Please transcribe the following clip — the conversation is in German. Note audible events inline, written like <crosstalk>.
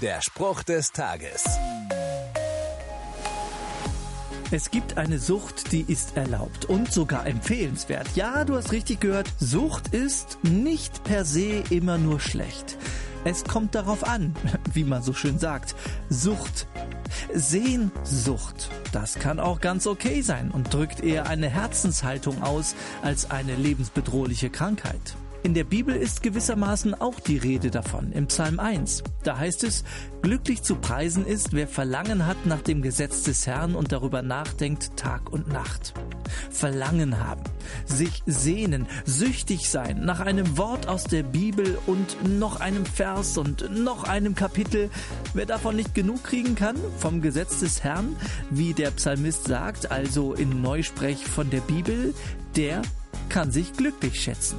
Der Spruch des Tages. Es gibt eine Sucht, die ist erlaubt und sogar empfehlenswert. Ja, du hast richtig gehört, Sucht ist nicht per se immer nur schlecht. Es kommt darauf an, <laughs> wie man so schön sagt. Sucht. Sehnsucht. Das kann auch ganz okay sein und drückt eher eine Herzenshaltung aus als eine lebensbedrohliche Krankheit. In der Bibel ist gewissermaßen auch die Rede davon, im Psalm 1. Da heißt es, glücklich zu preisen ist, wer Verlangen hat nach dem Gesetz des Herrn und darüber nachdenkt Tag und Nacht. Verlangen haben, sich sehnen, süchtig sein nach einem Wort aus der Bibel und noch einem Vers und noch einem Kapitel. Wer davon nicht genug kriegen kann, vom Gesetz des Herrn, wie der Psalmist sagt, also in Neusprech von der Bibel, der kann sich glücklich schätzen.